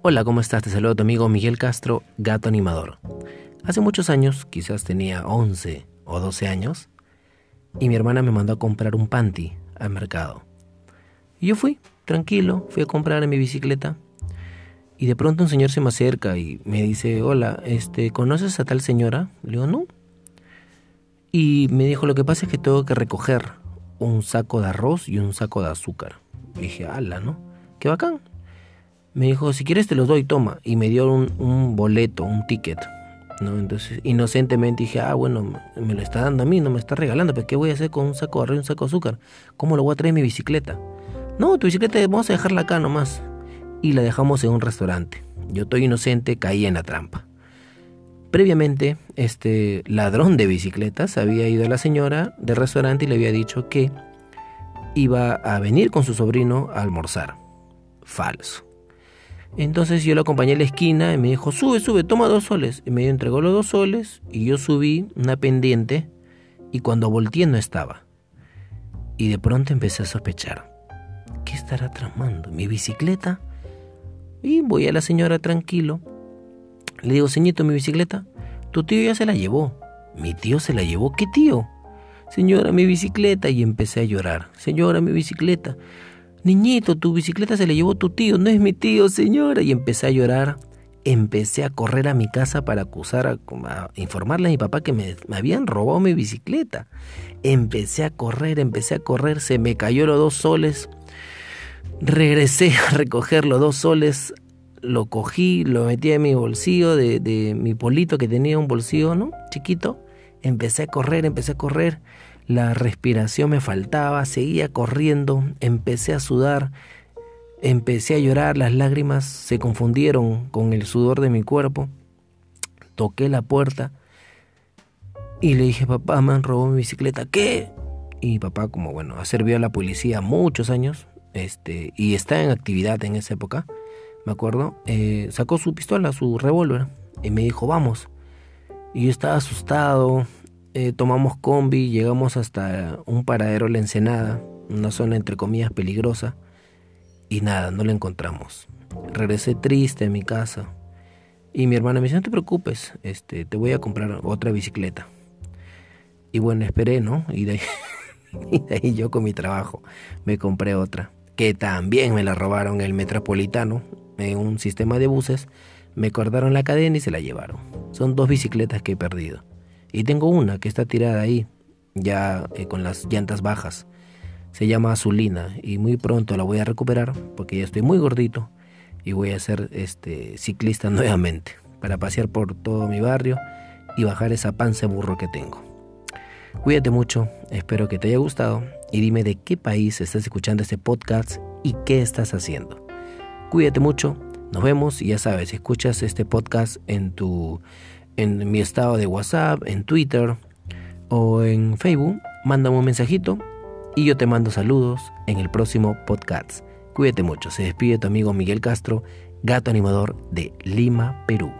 Hola, ¿cómo estás? Te saludo tu amigo Miguel Castro, gato animador. Hace muchos años, quizás tenía 11 o 12 años, y mi hermana me mandó a comprar un panty al mercado. Y yo fui, tranquilo, fui a comprar en mi bicicleta. Y de pronto un señor se me acerca y me dice, hola, este, ¿conoces a tal señora? Le digo, no. Y me dijo, lo que pasa es que tengo que recoger un saco de arroz y un saco de azúcar. Dije, ala, ¿no? Qué bacán. Me dijo, si quieres te los doy, toma. Y me dio un, boleto, un ticket. ¿no? Entonces, inocentemente dije, ah, bueno, me lo está dando a mí, no me está regalando, pero ¿qué voy a hacer con un saco de arroz y un saco de azúcar? ¿Cómo lo voy a traer en mi bicicleta? No, tu bicicleta vamos a dejarla acá nomás. Y la dejamos en un restaurante. Yo estoy inocente, caí en la trampa. Previamente, este ladrón de bicicletas había ido a la señora del restaurante y le había dicho que iba a venir con su sobrino a almorzar. Falso. Entonces yo lo acompañé a la esquina y me dijo, sube, sube, toma dos soles. Y me entregó los dos soles y yo subí una pendiente y cuando volteé no estaba. Y de pronto empecé a sospechar. ¿Qué estará tramando? ¿Mi bicicleta? Y voy a la señora tranquilo. Le digo, señito, mi bicicleta. Tu tío ya se la llevó. Mi tío se la llevó. ¿Qué tío? Señora, mi bicicleta. Y empecé a llorar. Señora, mi bicicleta. Niñito, tu bicicleta se la llevó tu tío, no es mi tío, señora. Y empecé a llorar. Empecé a correr a mi casa para acusar, a, informarle a mi papá que me, me, habían robado mi bicicleta. Empecé a correr, empecé a correr, se me cayó los dos soles. Regresé a recoger los dos soles, lo cogí, lo metí en mi bolsillo de, de mi polito que tenía un bolsillo, ¿no? Chiquito. Empecé a correr, empecé a correr la respiración me faltaba, seguía corriendo, empecé a sudar, empecé a llorar, las lágrimas se confundieron con el sudor de mi cuerpo. Toqué la puerta y le dije, papá, me han robado mi bicicleta. ¿Qué? Y papá, como bueno, ha servido a la policía muchos años este, y está en actividad en esa época, me acuerdo, eh, sacó su pistola, su revólver, y me dijo, vamos. Y yo estaba asustado, eh, tomamos combi, llegamos hasta un paradero La Ensenada, una zona entre comillas peligrosa, y nada, no la encontramos. Regresé triste a mi casa. Y mi hermana me dice, no te preocupes, este, te voy a comprar otra bicicleta. Y bueno, esperé, ¿no? Y y de ahí yo con mi trabajo me compré otra, que también me la robaron el metropolitano, en un sistema de buses, me cortaron la cadena y se la llevaron. Son dos bicicletas que he perdido. Y tengo una que está tirada ahí, ya eh, con las llantas bajas. Se llama Azulina y muy pronto la voy a recuperar porque ya estoy muy gordito y voy a ser este ciclista nuevamente para pasear por todo mi barrio y bajar esa panza burro que tengo. Cuídate mucho, espero que te haya gustado y dime de qué país estás escuchando este podcast y qué estás haciendo. Cuídate mucho, nos vemos y ya sabes, escuchas este podcast en tu en mi estado de WhatsApp, en Twitter o en Facebook, mándame un mensajito y yo te mando saludos en el próximo podcast. Cuídate mucho, se despide tu amigo Miguel Castro, gato animador de Lima, Perú.